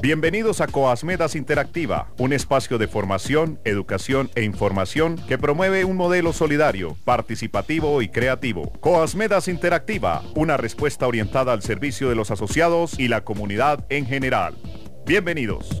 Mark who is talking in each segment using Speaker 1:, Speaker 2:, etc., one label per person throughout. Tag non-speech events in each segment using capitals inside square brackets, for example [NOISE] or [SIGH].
Speaker 1: Bienvenidos a Coasmedas Interactiva, un espacio de formación, educación e información que promueve un modelo solidario, participativo y creativo. Coasmedas Interactiva, una respuesta orientada al servicio de los asociados y la comunidad en general. Bienvenidos.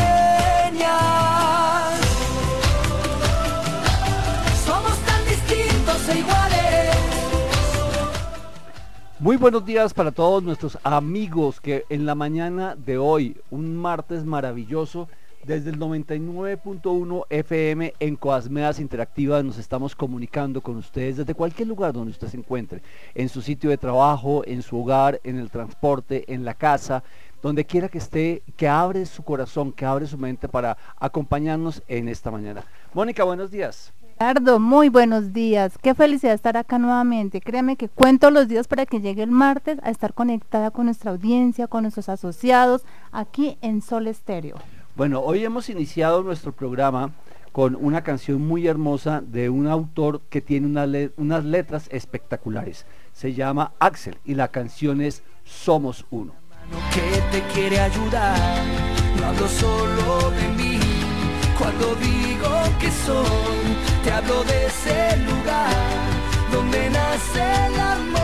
Speaker 2: Muy buenos días para todos nuestros amigos que en la mañana de hoy, un martes maravilloso, desde el 99.1 FM en Coasmeas Interactivas nos estamos comunicando con ustedes desde cualquier lugar donde usted se encuentre, en su sitio de trabajo, en su hogar, en el transporte, en la casa, donde quiera que esté, que abre su corazón, que abre su mente para acompañarnos en esta mañana. Mónica, buenos días
Speaker 3: muy buenos días. Qué felicidad estar acá nuevamente. Créeme que cuento los días para que llegue el martes a estar conectada con nuestra audiencia, con nuestros asociados, aquí en Sol Estéreo.
Speaker 2: Bueno, hoy hemos iniciado nuestro programa con una canción muy hermosa de un autor que tiene unas letras espectaculares. Se llama Axel y la canción es Somos Uno.
Speaker 4: Que te quiere ayudar, no hablo solo de mí cuando digo que soy, te hablo de ese lugar donde nace el amor.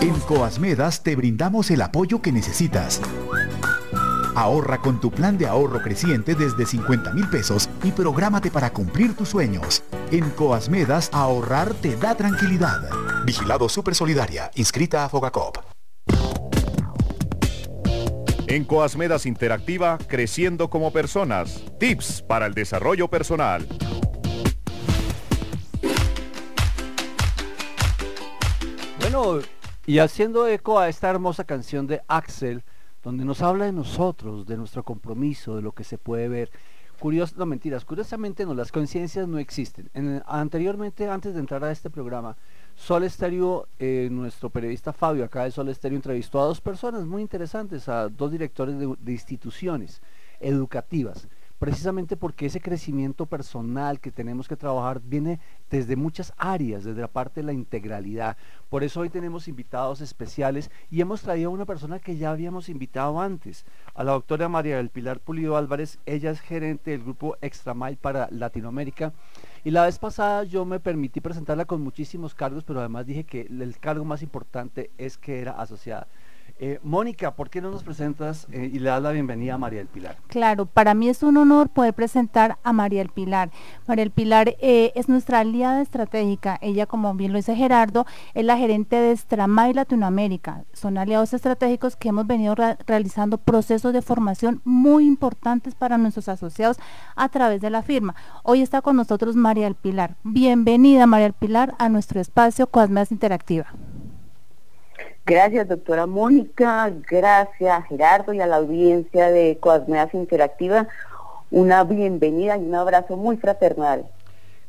Speaker 5: En Coasmedas te brindamos el apoyo que necesitas. Ahorra con tu plan de ahorro creciente desde 50 mil pesos y prográmate para cumplir tus sueños. En Coasmedas, ahorrar te da tranquilidad. Vigilado Super Solidaria, inscrita a Fogacop.
Speaker 1: En Coasmedas Interactiva, creciendo como personas. Tips para el desarrollo personal.
Speaker 2: Bueno, y haciendo eco a esta hermosa canción de Axel, donde nos habla de nosotros, de nuestro compromiso, de lo que se puede ver. Curios, no mentiras, curiosamente no, las conciencias no existen. anteriormente, antes de entrar a este programa, Sol Estéreo, eh, nuestro periodista Fabio acá de Sol Estéreo entrevistó a dos personas muy interesantes, a dos directores de instituciones educativas precisamente porque ese crecimiento personal que tenemos que trabajar viene desde muchas áreas, desde la parte de la integralidad. Por eso hoy tenemos invitados especiales y hemos traído a una persona que ya habíamos invitado antes, a la doctora María del Pilar Pulido Álvarez. Ella es gerente del grupo Extramile para Latinoamérica. Y la vez pasada yo me permití presentarla con muchísimos cargos, pero además dije que el cargo más importante es que era asociada. Eh, Mónica, ¿por qué no nos presentas eh, y le das la bienvenida a María del Pilar?
Speaker 3: Claro, para mí es un honor poder presentar a María del Pilar. María del Pilar eh, es nuestra aliada estratégica. Ella, como bien lo dice Gerardo, es la gerente de Stramay Latinoamérica. Son aliados estratégicos que hemos venido realizando procesos de formación muy importantes para nuestros asociados a través de la firma. Hoy está con nosotros María del Pilar. Bienvenida, María del Pilar, a nuestro espacio Coasmedas Interactiva.
Speaker 6: Gracias, doctora Mónica. Gracias, Gerardo, y a la audiencia de Coasmeas Interactiva. Una bienvenida y un abrazo muy fraternal.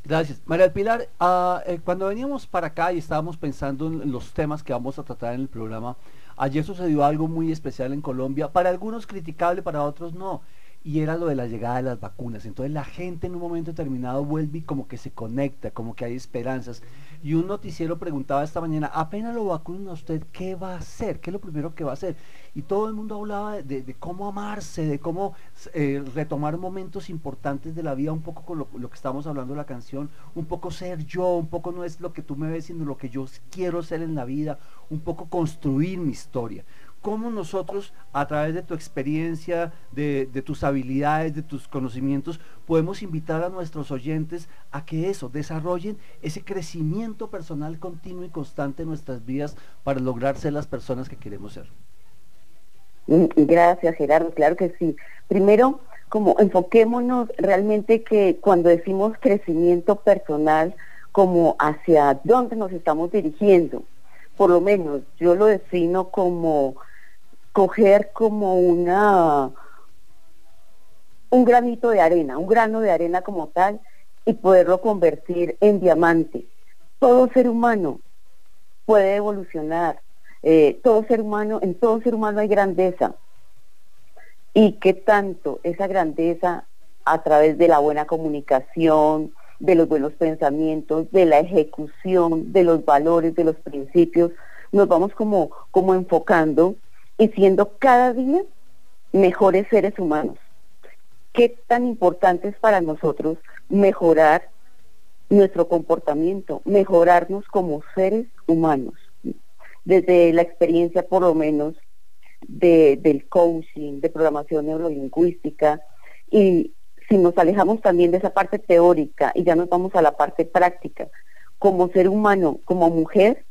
Speaker 2: Gracias. María Pilar, ah, eh, cuando veníamos para acá y estábamos pensando en los temas que vamos a tratar en el programa, ayer sucedió algo muy especial en Colombia, para algunos criticable, para otros no y era lo de la llegada de las vacunas. Entonces la gente en un momento determinado vuelve y como que se conecta, como que hay esperanzas. Y un noticiero preguntaba esta mañana, apenas lo vacunan a usted, ¿qué va a hacer? ¿Qué es lo primero que va a hacer? Y todo el mundo hablaba de, cómo amarse, de cómo eh, retomar momentos importantes de la vida, un poco con lo, lo, que estamos hablando de la canción, un poco ser yo, un poco no es lo que tú me ves, sino lo que yo quiero ser en la vida, un poco construir mi historia cómo nosotros, a través de tu experiencia, de, tus habilidades, de tus conocimientos, podemos invitar a nuestros oyentes a que eso, desarrollen ese crecimiento personal continuo y constante en nuestras vidas para lograr ser las personas que queremos ser.
Speaker 6: Gracias, Gerardo. Claro que sí. Primero, como enfoquémonos realmente que cuando decimos crecimiento personal, como hacia dónde nos estamos dirigiendo. Por lo menos yo lo defino como coger como una un granito de arena, un grano de arena como tal, y poderlo convertir en diamante. Todo ser humano puede evolucionar, eh, todo ser humano, en todo ser humano hay grandeza. Y que tanto esa grandeza a través de la buena comunicación, de los buenos pensamientos, de la ejecución, de los valores, de los principios, nos vamos como, como enfocando y siendo cada día mejores seres humanos. ¿Qué tan importante es para nosotros mejorar nuestro comportamiento, mejorarnos como seres humanos? Desde la experiencia por lo menos de, del coaching, de programación neurolingüística, y si nos alejamos también de esa parte teórica y ya nos vamos a la parte práctica, como ser humano, como mujer,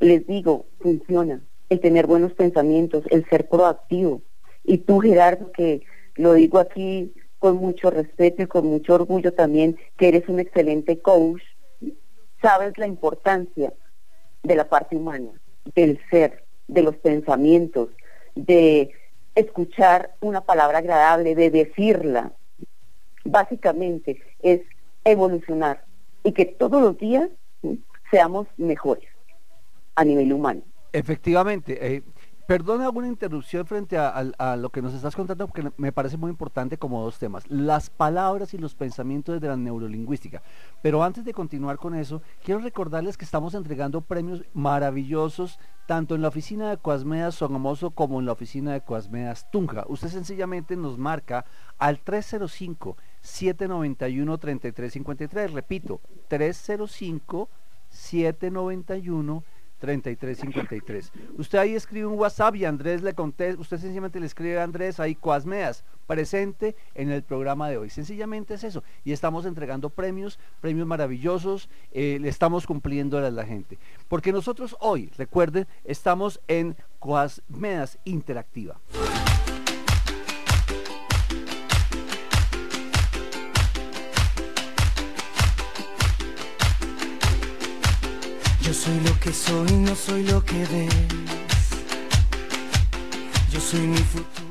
Speaker 6: les digo, funciona el tener buenos pensamientos, el ser proactivo. Y tú, Gerardo, que lo digo aquí con mucho respeto y con mucho orgullo también, que eres un excelente coach, sabes la importancia de la parte humana, del ser, de los pensamientos, de escuchar una palabra agradable, de decirla. Básicamente es evolucionar y que todos los días seamos mejores a nivel humano.
Speaker 2: Efectivamente. Eh, perdona alguna interrupción frente a, lo que nos estás contando, porque me parece muy importante como dos temas. Las palabras y los pensamientos de la neurolingüística. Pero antes de continuar con eso, quiero recordarles que estamos entregando premios maravillosos tanto en la oficina de Coasmedas Sogamoso como en la oficina de Coasmedas Tunja. Usted sencillamente nos marca al 305 791 3353. Repito, 305 791 3353. Usted ahí escribe un WhatsApp y Andrés le contesta, usted sencillamente le escribe a Andrés ahí Cuasmeas, presente en el programa de hoy. Sencillamente es eso. Y estamos entregando premios, premios maravillosos, eh, le estamos cumpliendo a la gente. Porque nosotros hoy, recuerden, estamos en Cuasmeas Interactiva.
Speaker 4: Que soy, no soy lo que ves. Yo soy mi futuro.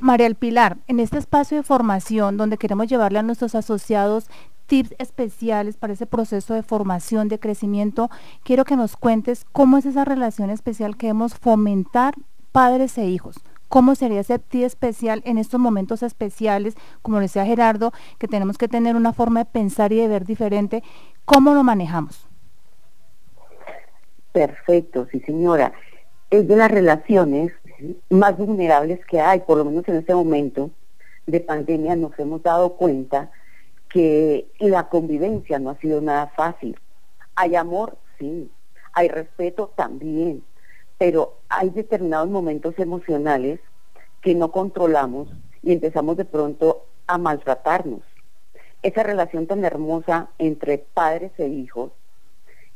Speaker 3: María El Pilar, en este espacio de formación donde queremos llevarle a nuestros asociados tips especiales para ese proceso de formación, de crecimiento, quiero que nos cuentes cómo es esa relación especial que debemos fomentar padres e hijos. ¿Cómo sería ese tip especial en estos momentos especiales, como decía Gerardo, que tenemos que tener una forma de pensar y de ver diferente? ¿Cómo lo manejamos?
Speaker 6: Perfecto, sí señora. Es de las relaciones más vulnerables que hay, por lo menos en este momento de pandemia nos hemos dado cuenta que la convivencia no ha sido nada fácil. Hay amor, sí. Hay respeto también. pero hay determinados momentos emocionales que no controlamos y empezamos de pronto a maltratarnos. Esa relación tan hermosa entre padres e hijos,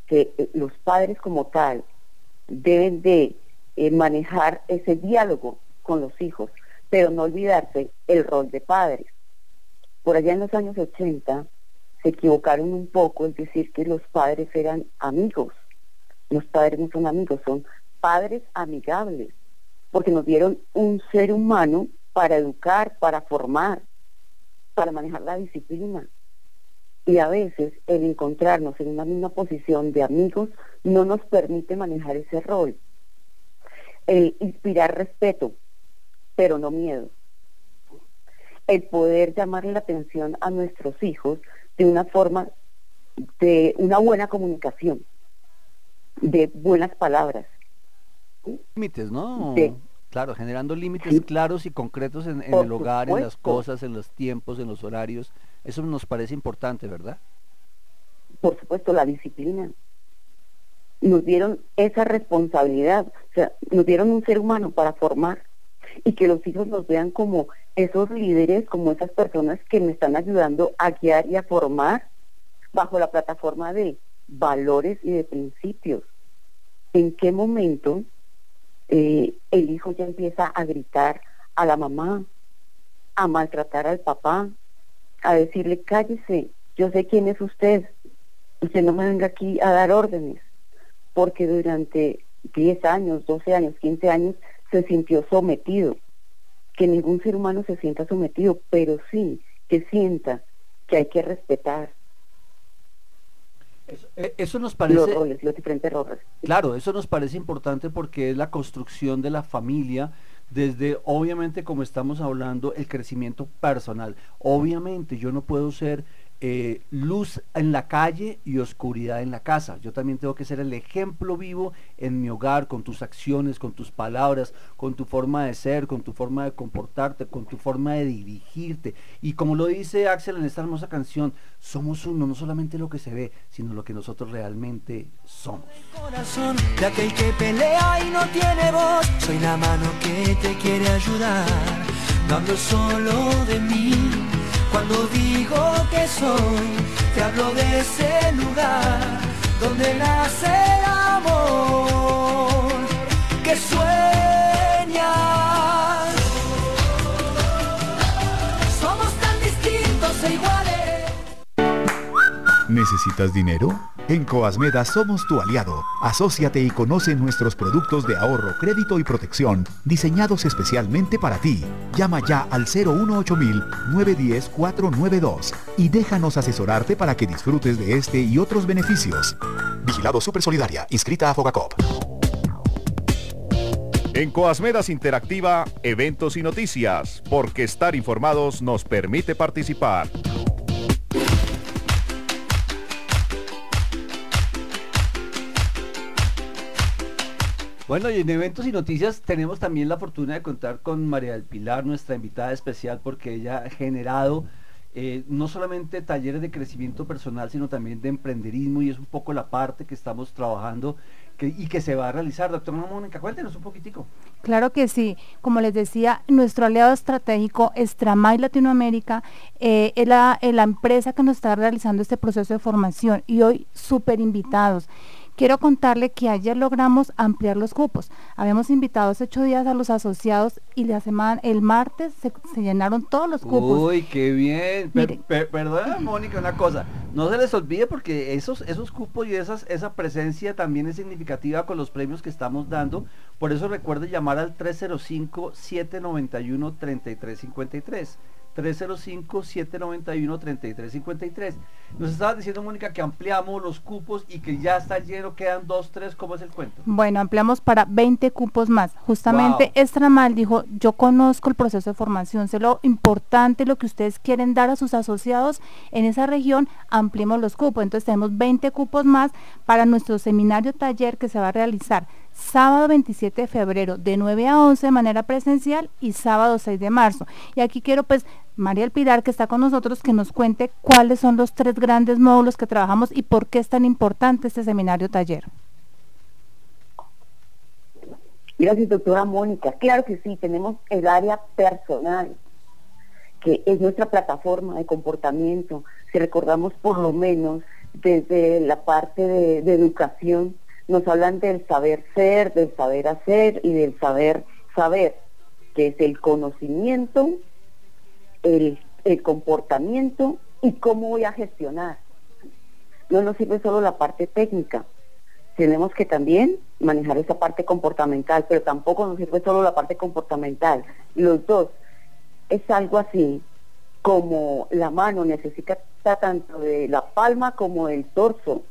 Speaker 6: que eh, los padres como tal deben de eh, manejar ese diálogo con los hijos, pero no olvidarse el rol de padres. Por allá en los años 80 se equivocaron un poco en decir que los padres eran amigos. Los padres no son amigos, son padres amigables, porque nos dieron un ser humano para educar, para formar, para manejar la disciplina. Y a veces el encontrarnos en una misma posición de amigos no nos permite manejar ese rol. El inspirar respeto, pero no miedo. El poder llamarle la atención a nuestros hijos de una forma de una buena comunicación, de buenas palabras,
Speaker 2: límites, ¿no? Claro, generando límites claros y concretos en, el hogar, en las cosas, en los tiempos, en los horarios. Eso nos parece importante, ¿verdad?
Speaker 6: Por supuesto, la disciplina. Nos dieron esa responsabilidad, o sea, nos dieron un ser humano para formar y que los hijos nos vean como esos líderes, como esas personas que me están ayudando a guiar y a formar bajo la plataforma de valores y de principios. ¿En qué momento eh, el hijo ya empieza a gritar a la mamá, a maltratar al papá, a decirle, cállese, yo sé quién es usted, usted no me venga aquí a dar órdenes, porque durante 10 años, 12 años, 15 años se sintió sometido, que ningún ser humano se sienta sometido, pero sí que sienta que hay que respetar,
Speaker 2: eh, eso, nos parece...
Speaker 6: Los roles, los diferentes roles.
Speaker 2: Claro, eso nos parece importante porque es la construcción de la familia desde, obviamente, como estamos hablando, el crecimiento personal. Obviamente, yo no puedo ser eh, luz en la calle y oscuridad en la casa. Yo también tengo que ser el ejemplo vivo en mi hogar, con tus acciones, con tus palabras, con tu forma de ser, con tu forma de comportarte, con tu forma de dirigirte. Y como lo dice Axel en esta hermosa canción, somos uno, no solamente lo que se ve, sino lo que nosotros realmente somos.
Speaker 4: Corazón de que pelea y no tiene voz, soy la mano que te quiere ayudar, solo de mí cuando digo que soy, te hablo de ese lugar donde nace el amor que sueña.
Speaker 5: ¿Necesitas dinero? En Coasmeda somos tu aliado. Asociate y conoce nuestros productos de ahorro, crédito y protección, diseñados especialmente para ti. Llama ya al 018 910 492 y déjanos asesorarte para que disfrutes de este y otros beneficios. Vigilado Super Solidaria, inscrita a Fogacop.
Speaker 1: En Coasmedas Interactiva, eventos y noticias, porque estar informados nos permite participar.
Speaker 2: Bueno, y en eventos y noticias tenemos también la fortuna de contar con María del Pilar, nuestra invitada especial, porque ella ha generado eh, no solamente talleres de crecimiento personal, sino también de emprenderismo, y es un poco la parte que estamos trabajando y que se va a realizar. Doctora Mónica, cuéntenos un poquitico.
Speaker 3: Claro que sí. Como les decía, nuestro aliado estratégico Estramay Latinoamérica eh, es, la, es la empresa que nos está realizando este proceso de formación y hoy súper invitados. Quiero contarle que ayer logramos ampliar los cupos. Habíamos invitado hace ocho días a los asociados y la semana, el martes se, llenaron todos los cupos.
Speaker 2: Uy, qué bien. perdona, Mónica, una cosa. No se les olvide porque esos, esos cupos y esas, esa presencia también es significativa con los premios que estamos dando. Por eso recuerde llamar al 305-791-3353. 305-791-3353. Nos estaba diciendo, Mónica, que ampliamos los cupos y que ya está lleno, quedan dos, tres, ¿cómo es el cuento?
Speaker 3: Bueno, ampliamos para 20 cupos más. Justamente Estramal dijo, yo conozco el proceso de formación, sé lo importante, lo que ustedes quieren dar a sus asociados en esa región, ampliemos los cupos. Entonces tenemos 20 cupos más para nuestro seminario taller que se va a realizar sábado 27 de febrero de 9 a 11 de manera presencial y sábado 6 de marzo. Y aquí quiero pues María El Pilar que está con nosotros que nos cuente cuáles son los tres grandes módulos que trabajamos y por qué es tan importante este seminario taller.
Speaker 6: Gracias, doctora Mónica. Claro que sí, tenemos el área personal, que es nuestra plataforma de comportamiento. Si recordamos por lo menos desde la parte de, educación, nos hablan del saber ser, del saber hacer y del saber saber, que es el conocimiento, el, el comportamiento y cómo voy a gestionar. No nos sirve solo la parte técnica, tenemos que también manejar esa parte comportamental, pero tampoco nos sirve solo la parte comportamental. Los dos es algo así como la mano necesita tanto de la palma como del torso,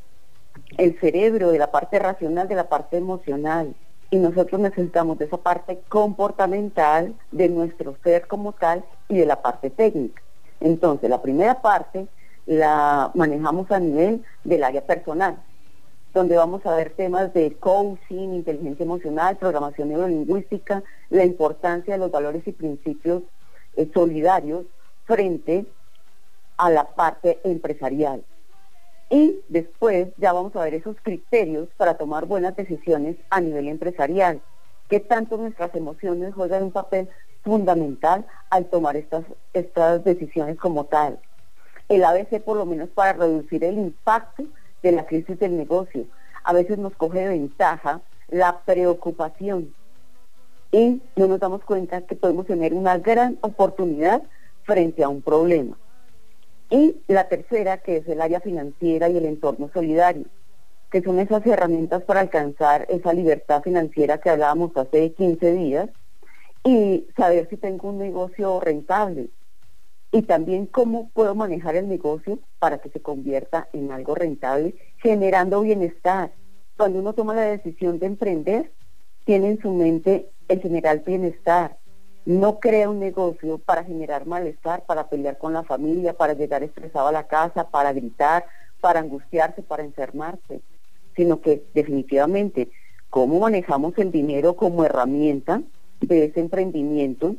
Speaker 6: el cerebro, de la parte racional, de la parte emocional. Y nosotros necesitamos de esa parte comportamental, de nuestro ser como tal y de la parte técnica. Entonces, la primera parte la manejamos a nivel del área personal, donde vamos a ver temas de coaching, inteligencia emocional, programación neurolingüística, la importancia de los valores y principios eh, solidarios frente a la parte empresarial. Y después ya vamos a ver esos criterios para tomar buenas decisiones a nivel empresarial, que tanto nuestras emociones juegan un papel fundamental al tomar estas, estas decisiones como tal. El ABC por lo menos para reducir el impacto de la crisis del negocio. A veces nos coge de ventaja la preocupación y no nos damos cuenta que podemos tener una gran oportunidad frente a un problema. Y la tercera, que es el área financiera y el entorno solidario, que son esas herramientas para alcanzar esa libertad financiera que hablábamos hace 15 días y saber si tengo un negocio rentable, y también cómo puedo manejar el negocio para que se convierta en algo rentable, generando bienestar. Cuando uno toma la decisión de emprender, tiene en su mente el generar bienestar. No crea un negocio para generar malestar, para pelear con la familia, para llegar estresado a la casa, para gritar, para angustiarse, para enfermarse, sino que definitivamente cómo manejamos el dinero como herramienta de ese emprendimiento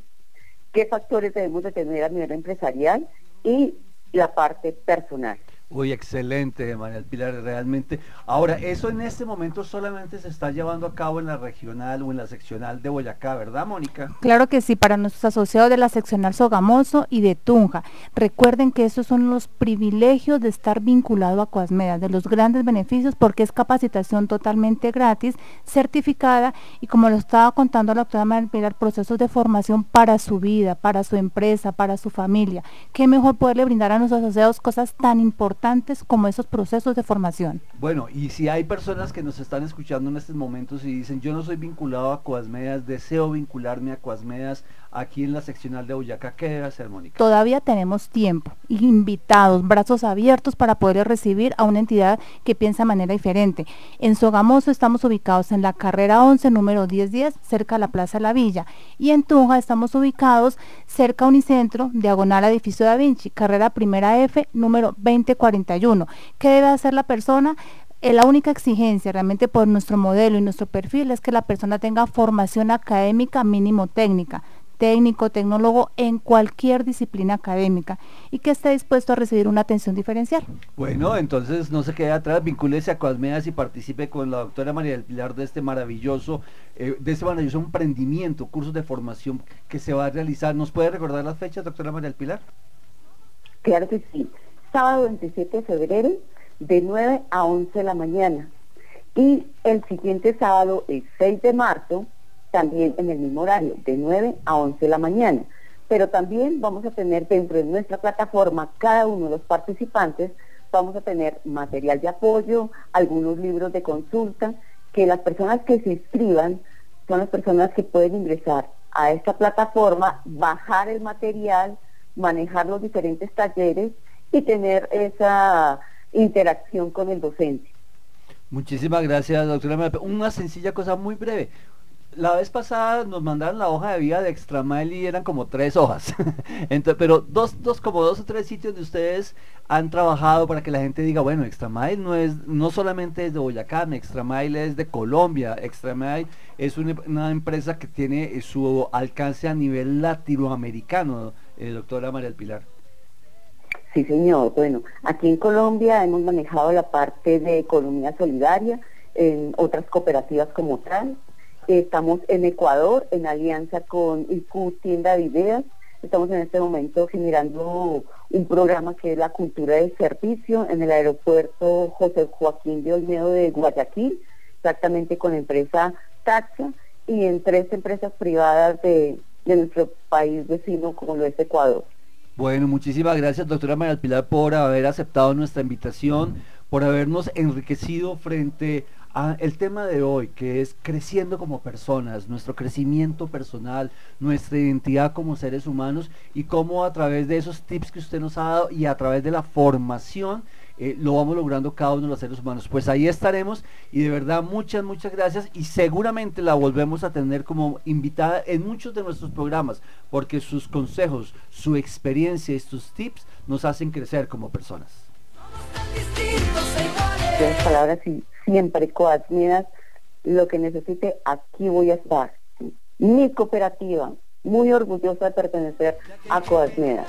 Speaker 6: qué factores debemos de tener a nivel empresarial y la parte personal.
Speaker 2: Uy, excelente, María Pilar, realmente. Ahora, eso en este momento solamente se está llevando a cabo en la regional o en la seccional de Boyacá, ¿verdad, Mónica?
Speaker 3: Claro que sí, para nuestros asociados de la seccional Sogamoso y de Tunja. Recuerden que esos son los privilegios de estar vinculado a Coasmeda, de los grandes beneficios, porque es capacitación totalmente gratis, certificada, y como lo estaba contando la doctora María Pilar, procesos de formación para su vida, para su empresa, para su familia. Qué mejor poderle brindar a nuestros asociados cosas tan importantes como esos procesos de formación.
Speaker 2: Bueno, y si hay personas que nos están escuchando en estos momentos y dicen, yo no soy vinculado a Coasmedas, deseo vincularme a Coasmedas aquí en la seccional de Boyacá, ¿qué debe hacer, Mónica?
Speaker 3: Todavía tenemos tiempo, invitados, brazos abiertos para poder recibir a una entidad que piensa de manera diferente. En Sogamoso estamos ubicados en la carrera 11, número 1010, cerca de la Plaza la Villa. Y en Tunja estamos ubicados cerca a Unicentro, diagonal edificio Da Vinci, carrera primera F, número 2040 ¿Qué debe hacer la persona? Eh, la única exigencia realmente por nuestro modelo y nuestro perfil es que la persona tenga formación académica mínimo técnica, técnico, tecnólogo en cualquier disciplina académica y que esté dispuesto a recibir una atención diferencial.
Speaker 2: Bueno, entonces no se quede atrás, vincúlese a Coasmedas y participe con la doctora María del Pilar de este maravilloso, eh, de este maravilloso emprendimiento, cursos de formación que se va a realizar. ¿Nos puede recordar las fechas, doctora María del Pilar?
Speaker 6: Claro que sí sábado 27 de febrero de 9 a 11 de la mañana. Y el siguiente sábado, el 6 de marzo, también en el mismo horario, de 9 a 11 de la mañana. Pero también vamos a tener dentro de nuestra plataforma, cada uno de los participantes, vamos a tener material de apoyo, algunos libros de consulta, que las personas que se inscriban son las personas que pueden ingresar a esta plataforma, bajar el material, manejar los diferentes talleres y tener esa interacción con el docente.
Speaker 2: Muchísimas gracias, doctora. Una sencilla cosa muy breve. La vez pasada nos mandaron la hoja de vida de Extramail y eran como tres hojas. [LAUGHS] Pero dos, dos, como dos o tres sitios de ustedes han trabajado para que la gente diga, bueno, Extramail no es, no solamente es de Boyacá, Extramail es de Colombia, Extramail es una, empresa que tiene su alcance a nivel latinoamericano, eh, doctora María del Pilar.
Speaker 6: Sí, señor. Bueno, aquí en Colombia hemos manejado la parte de economía solidaria en otras cooperativas como tal Estamos en Ecuador en alianza con IQ Tienda de Ideas. Estamos en este momento generando un programa que es la cultura del servicio en el aeropuerto José Joaquín de Olmedo de Guayaquil, exactamente con la empresa Taxa y en tres empresas privadas de, nuestro país vecino como lo es Ecuador.
Speaker 2: Bueno, muchísimas gracias doctora María Pilar por haber aceptado nuestra invitación, por habernos enriquecido frente Ah, el tema de hoy, que es creciendo como personas, nuestro crecimiento personal, nuestra identidad como seres humanos y cómo a través de esos tips que usted nos ha dado y a través de la formación eh, lo vamos logrando cada uno de los seres humanos. Pues ahí estaremos y de verdad muchas, muchas gracias y seguramente la volvemos a tener como invitada en muchos de nuestros programas porque sus consejos, su experiencia y sus tips nos hacen crecer como personas.
Speaker 6: Palabras siempre Coadmidas, lo que necesite, aquí voy a estar. Mi cooperativa, muy orgullosa de pertenecer a Coadmidas.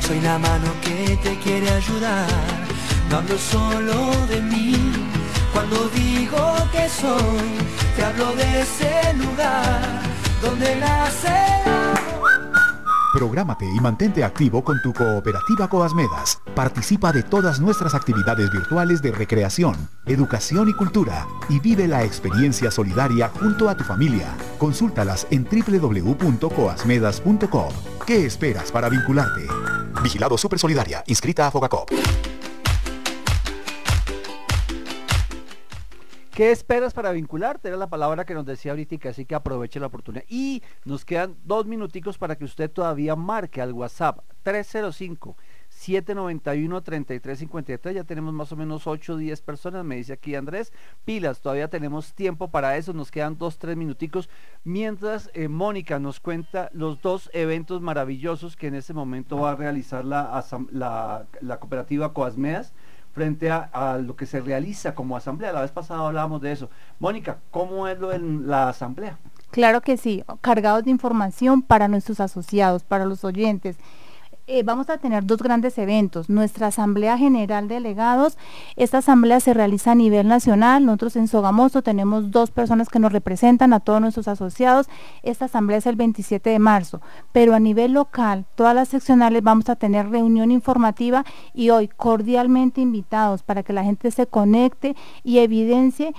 Speaker 4: Soy la mano que te quiere ayudar, no hablo solo de mí, cuando digo que soy, te hablo de ese lugar donde nace
Speaker 5: Prográmate y mantente activo con tu cooperativa Coasmedas. Participa de todas nuestras actividades virtuales de recreación, educación y cultura y vive la experiencia solidaria junto a tu familia. Consúltalas en www.coasmedas.com. ¿Qué esperas para vincularte? Vigilado Super Solidaria, inscrita a Fogacop.
Speaker 2: ¿Qué esperas para vincularte? Era la palabra que nos decía ahorita, así que aproveche la oportunidad. Y nos quedan dos minuticos para que usted todavía marque al WhatsApp 305 791 3353. Ya tenemos más o menos 8 o 10 personas, me dice aquí Andrés. Pilas, todavía tenemos tiempo para eso, nos quedan dos, tres minuticos. Mientras eh, Mónica nos cuenta los dos eventos maravillosos que en este momento va a realizar la, la, la cooperativa Coasmeas frente a, lo que se realiza como asamblea. La vez pasada hablábamos de eso. Mónica, ¿cómo es lo de la asamblea?
Speaker 3: Claro que sí, cargados de información para nuestros asociados, para los oyentes. Eh, vamos a tener dos grandes eventos. Nuestra Asamblea General de Delegados, esta asamblea se realiza a nivel nacional. Nosotros en Sogamoso tenemos dos personas que nos representan a todos nuestros asociados. Esta asamblea es el 27 de marzo, pero a nivel local, todas las seccionales vamos a tener reunión informativa y hoy cordialmente invitados para que la gente se conecte y evidencie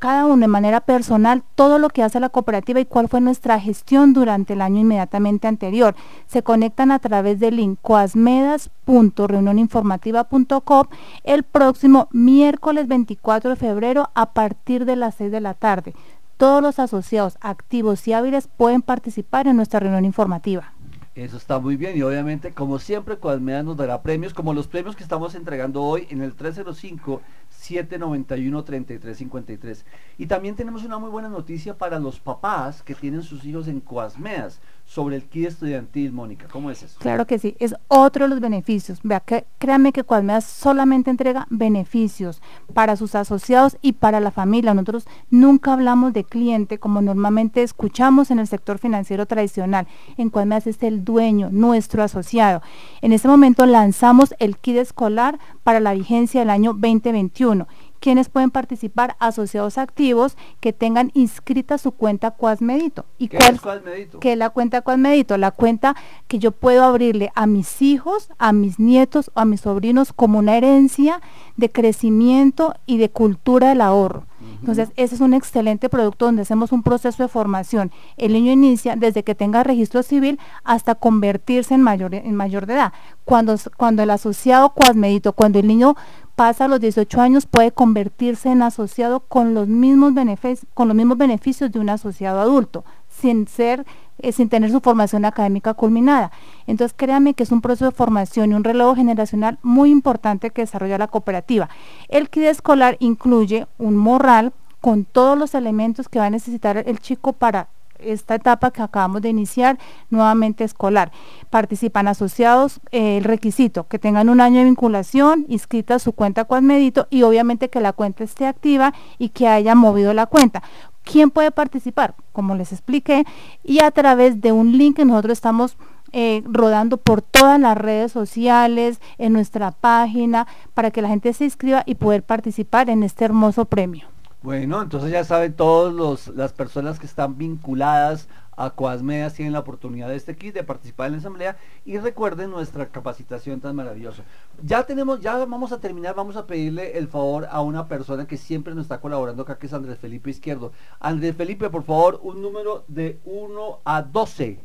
Speaker 3: cada uno de manera personal todo lo que hace la cooperativa y cuál fue nuestra gestión durante el año inmediatamente anterior. Se conectan a través del link coasmedas.reunioninformativa.com el próximo miércoles 24 de febrero a partir de las 6 de la tarde. Todos los asociados activos y hábiles pueden participar en nuestra reunión informativa.
Speaker 2: Eso está muy bien y obviamente como siempre Coasmedas nos dará premios como los premios que estamos entregando hoy en el 305 791-3353. Y también tenemos una muy buena noticia para los papás que tienen sus hijos en Coasmeas sobre el kit estudiantil, Mónica. ¿Cómo es eso?
Speaker 3: Claro que sí, es otro de los beneficios. Vea, que, créanme que Coasmeas solamente entrega beneficios para sus asociados y para la familia. Nosotros nunca hablamos de cliente como normalmente escuchamos en el sector financiero tradicional. En Coasmeas es el dueño, nuestro asociado. En este momento lanzamos el kit escolar para la vigencia del año 2021 quienes pueden participar asociados activos que tengan inscrita su cuenta Cuasmedito.
Speaker 2: ¿Y ¿Qué cuál, es Cuasmedito?
Speaker 3: ¿Qué es la cuenta Cuasmedito? La cuenta que yo puedo abrirle a mis hijos, a mis nietos o a mis sobrinos como una herencia de crecimiento y de cultura del ahorro. Entonces, ese es un excelente producto donde hacemos un proceso de formación. El niño inicia desde que tenga registro civil hasta convertirse en mayor, en mayor de edad. Cuando, cuando el asociado Cuasmedito, cuando el niño pasa a los 18 años puede convertirse en asociado con los mismos beneficios, con los mismos beneficios de un asociado adulto, sin ser eh, sin tener su formación académica culminada. Entonces, créanme que es un proceso de formación y un relevo generacional muy importante que desarrolla la cooperativa. El kit escolar incluye un morral con todos los elementos que va a necesitar el chico para esta etapa que acabamos de iniciar nuevamente escolar. Participan asociados, eh, el requisito, que tengan un año de vinculación, inscrita su cuenta Cuadmedito y obviamente que la cuenta esté activa y que haya movido la cuenta. ¿Quién puede participar? Como les expliqué, y a través de un link que nosotros estamos eh, rodando por todas las redes sociales, en nuestra página, para que la gente se inscriba y poder participar en este hermoso premio.
Speaker 2: Bueno, entonces ya saben todas las personas que están vinculadas a Coasmedas tienen la oportunidad de este kit de participar en la asamblea y recuerden nuestra capacitación tan maravillosa. Ya tenemos, ya vamos a terminar, vamos a pedirle el favor a una persona que siempre nos está colaborando acá, que es Andrés Felipe Izquierdo. Andrés Felipe, por favor, un número de 1 a 12.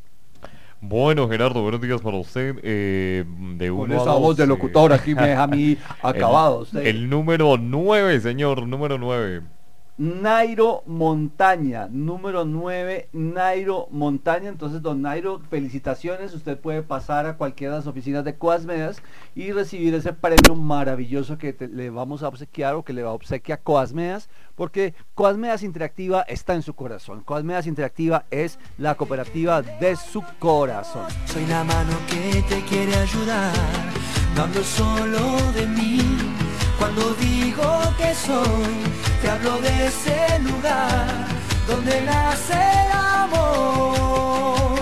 Speaker 7: Bueno, Gerardo, buenos días para usted. Eh, de
Speaker 2: Con esa voz de locutor aquí me deja a mí [LAUGHS] acabado.
Speaker 7: El, el número 9, señor, número 9.
Speaker 2: Nairo Montaña, número 9, Nairo Montaña. Entonces, don Nairo, felicitaciones. Usted puede pasar a cualquiera de las oficinas de Coasmedas y recibir ese premio maravilloso que le vamos a obsequiar o que le va a obsequiar Coasmedas, porque Coasmedas Interactiva está en su corazón. Coasmedas Interactiva es la cooperativa de su corazón.
Speaker 4: Soy la mano que te quiere ayudar, no solo de mí cuando digo que soy, te hablo de ese lugar donde nace el amor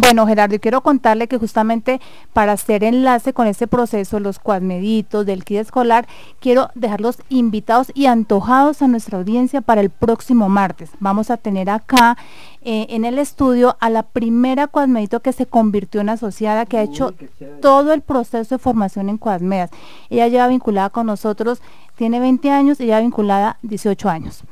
Speaker 3: Bueno, Gerardo, quiero contarle que justamente para hacer enlace con este proceso, los cuadmeditos del kit escolar, quiero dejarlos invitados y antojados a nuestra audiencia para el próximo martes. Vamos a tener acá eh, en el estudio a la primera cuadmedito que se convirtió en asociada, que ha hecho todo el proceso de formación en cuadmedas. Ella lleva vinculada con nosotros tiene 20 años y ya vinculada 18 años.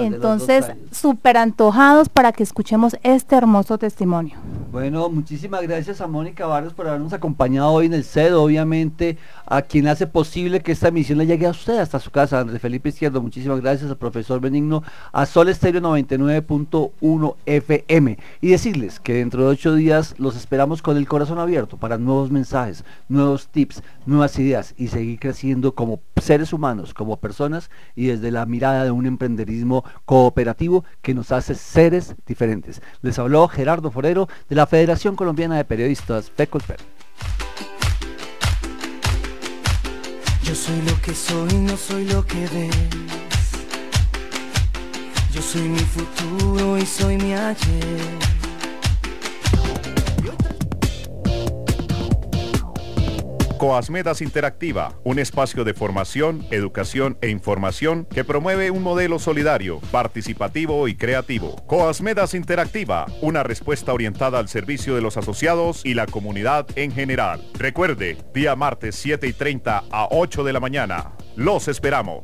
Speaker 3: Entonces, súper antojados para que escuchemos este hermoso testimonio.
Speaker 2: Bueno, muchísimas gracias a Mónica Barrios por habernos acompañado hoy en el CEDO, obviamente a quien hace posible que esta emisión le llegue a usted hasta su casa, Andrés Felipe Izquierdo. Muchísimas gracias al profesor Benigno, a Sol Estéreo 99.1 FM. Y decirles que dentro de ocho días los esperamos con el corazón abierto para nuevos mensajes, nuevos tips, nuevas ideas y seguir creciendo como seres humanos como personas y desde la mirada de un emprenderismo cooperativo que nos hace seres diferentes. Les habló Gerardo Forero de la Federación Colombiana de Periodistas, FECOLPER.
Speaker 4: Yo soy lo que soy, no soy lo que ves. Yo soy mi futuro y soy mi ayer.
Speaker 1: Coasmedas Interactiva, un espacio de formación, educación e información que promueve un modelo solidario, participativo y creativo. Coasmedas Interactiva, una respuesta orientada al servicio de los asociados y la comunidad en general. Recuerde, día martes 7 y 30 a 8 de la mañana. Los esperamos.